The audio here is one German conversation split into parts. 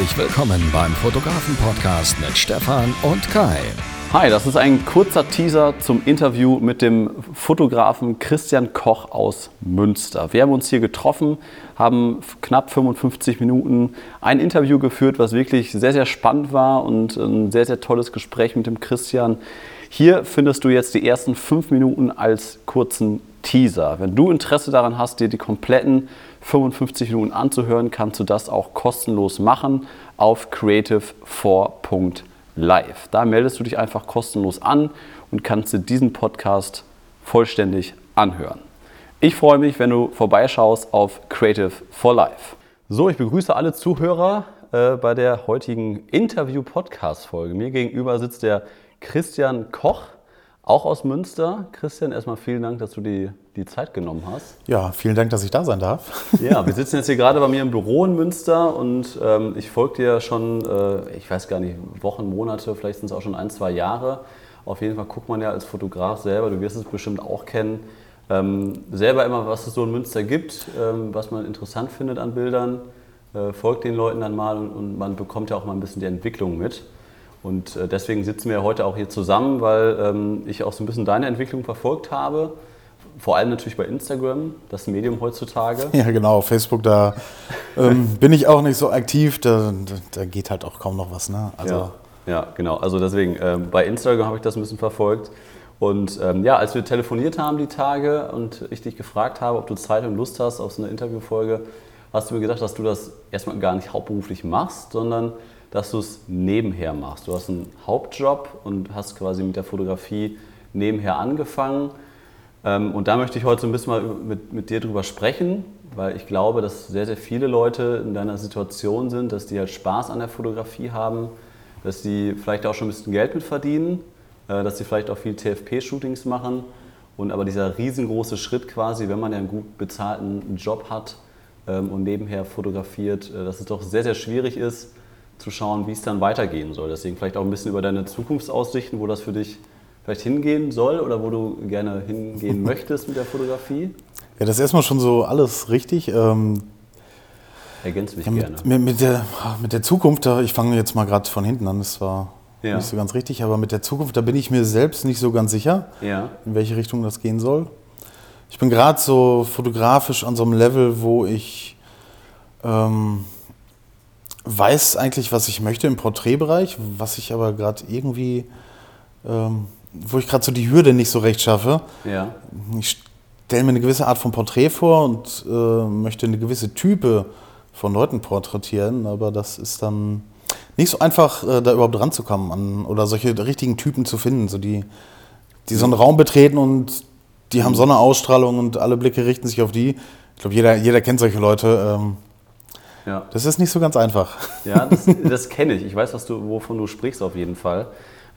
Herzlich willkommen beim Fotografen-Podcast mit Stefan und Kai. Hi, das ist ein kurzer Teaser zum Interview mit dem Fotografen Christian Koch aus Münster. Wir haben uns hier getroffen, haben knapp 55 Minuten ein Interview geführt, was wirklich sehr, sehr spannend war und ein sehr, sehr tolles Gespräch mit dem Christian. Hier findest du jetzt die ersten fünf Minuten als kurzen Teaser. Wenn du Interesse daran hast, dir die kompletten 55 Minuten anzuhören, kannst du das auch kostenlos machen auf creative4.de live. Da meldest du dich einfach kostenlos an und kannst dir diesen Podcast vollständig anhören. Ich freue mich, wenn du vorbeischaust auf Creative for Life. So, ich begrüße alle Zuhörer äh, bei der heutigen Interview-Podcast-Folge. Mir gegenüber sitzt der Christian Koch auch aus Münster. Christian, erstmal vielen Dank, dass du die, die Zeit genommen hast. Ja, vielen Dank, dass ich da sein darf. Ja, wir sitzen jetzt hier gerade bei mir im Büro in Münster und ähm, ich folge dir schon, äh, ich weiß gar nicht, Wochen, Monate, vielleicht sind es auch schon ein, zwei Jahre. Auf jeden Fall guckt man ja als Fotograf selber, du wirst es bestimmt auch kennen, ähm, selber immer, was es so in Münster gibt, ähm, was man interessant findet an Bildern, äh, folgt den Leuten dann mal und, und man bekommt ja auch mal ein bisschen die Entwicklung mit. Und äh, deswegen sitzen wir heute auch hier zusammen, weil ähm, ich auch so ein bisschen deine Entwicklung verfolgt habe. Vor allem natürlich bei Instagram, das Medium heutzutage. Ja, genau, Facebook, da ähm, bin ich auch nicht so aktiv, da, da, geht halt auch kaum noch was. Ne? Also ja, ja, genau. Also deswegen, ähm, bei Instagram habe ich das ein bisschen verfolgt. Und ähm, ja, als wir telefoniert haben die Tage und ich dich gefragt habe, ob du Zeit und Lust hast auf so eine Interviewfolge, hast du mir gesagt, dass du das erstmal gar nicht hauptberuflich machst, sondern dass du es nebenher machst. Du hast einen Hauptjob und hast quasi mit der Fotografie nebenher angefangen. Ähm, und da möchte ich heute so ein bisschen mal mit, mit dir drüber sprechen, weil ich glaube, dass sehr, sehr viele Leute in deiner Situation sind, dass die halt Spaß an der Fotografie haben, dass die vielleicht auch schon ein bisschen Geld mit verdienen, äh, dass sie vielleicht auch viel TFP-Shootings machen. Und aber dieser riesengroße Schritt quasi, wenn man ja einen gut bezahlten Job hat ähm, und nebenher fotografiert, äh, dass es doch sehr, sehr schwierig ist, zu schauen, wie es dann weitergehen soll. Deswegen vielleicht auch ein bisschen über deine Zukunftsaussichten, wo das für dich vielleicht hingehen soll oder wo du gerne hingehen möchtest mit der Fotografie. Ja, das ist erstmal schon so alles richtig. Ähm, Ergänzt mich ja, gerne. Mit, mit, der, mit der Zukunft, ich fange jetzt mal gerade von hinten an, das war ja. nicht so ganz richtig, aber mit der Zukunft, da bin ich mir selbst nicht so ganz sicher, ja. in welche Richtung das gehen soll. Ich bin gerade so fotografisch an so einem Level, wo ich ähm, weiß eigentlich, was ich möchte im Porträtbereich, was ich aber gerade irgendwie, ähm, wo ich gerade so die Hürde nicht so recht schaffe. Ja. Ich stelle mir eine gewisse Art von Porträt vor und äh, möchte eine gewisse Type von Leuten porträtieren, aber das ist dann nicht so einfach, äh, da überhaupt ranzukommen an, oder solche richtigen Typen zu finden, so die, die so einen Raum betreten und die haben so eine Ausstrahlung und alle Blicke richten sich auf die. Ich glaube, jeder, jeder kennt solche Leute. Ähm, ja. Das ist nicht so ganz einfach. Ja, das, das kenne ich. Ich weiß, was du, wovon du sprichst auf jeden Fall.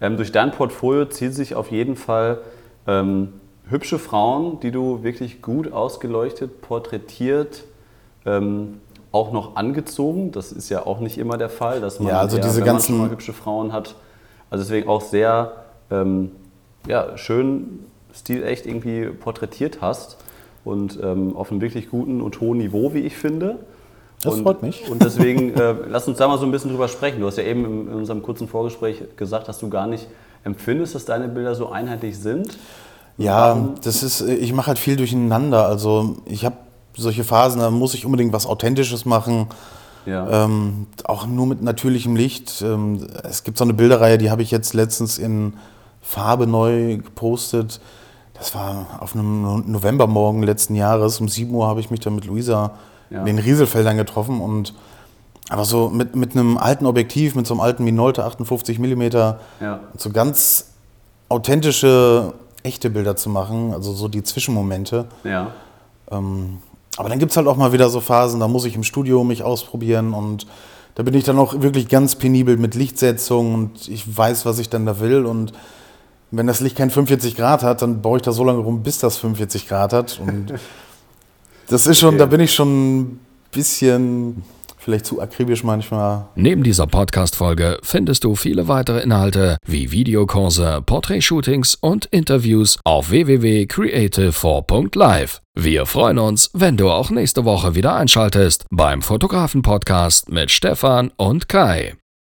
Ähm, durch dein Portfolio ziehen sich auf jeden Fall ähm, hübsche Frauen, die du wirklich gut ausgeleuchtet, porträtiert, ähm, auch noch angezogen. Das ist ja auch nicht immer der Fall, dass man, ja, also diese wenn ganzen man hübsche Frauen hat. Also deswegen auch sehr ähm, ja, schön, stilecht irgendwie porträtiert hast und ähm, auf einem wirklich guten und hohen Niveau, wie ich finde. Das und, freut mich. Und deswegen, äh, lass uns da mal so ein bisschen drüber sprechen. Du hast ja eben in, in unserem kurzen Vorgespräch gesagt, dass du gar nicht empfindest, dass deine Bilder so einheitlich sind. Ja, das ist, ich mache halt viel durcheinander. Also ich habe solche Phasen, da muss ich unbedingt was Authentisches machen. Ja. Ähm, auch nur mit natürlichem Licht. Ähm, es gibt so eine Bilderreihe, die habe ich jetzt letztens in Farbe neu gepostet. Das war auf einem Novembermorgen letzten Jahres. Um 7 Uhr habe ich mich dann mit Luisa ja. in den Rieselfeldern getroffen und aber so mit, mit einem alten Objektiv, mit so einem alten Minolta 58 mm, ja. so ganz authentische, echte Bilder zu machen, also so die Zwischenmomente. Ja. Ähm, aber dann gibt es halt auch mal wieder so Phasen, da muss ich im Studio mich ausprobieren und da bin ich dann auch wirklich ganz penibel mit Lichtsetzung und ich weiß, was ich dann da will und wenn das Licht kein 45 Grad hat, dann baue ich da so lange rum, bis das 45 Grad hat und Das ist schon, okay. da bin ich schon ein bisschen vielleicht zu akribisch manchmal. Neben dieser Podcast-Folge findest du viele weitere Inhalte wie Videokurse, Porträtshootings und Interviews auf www.creative4.live. Wir freuen uns, wenn du auch nächste Woche wieder einschaltest beim Fotografen-Podcast mit Stefan und Kai.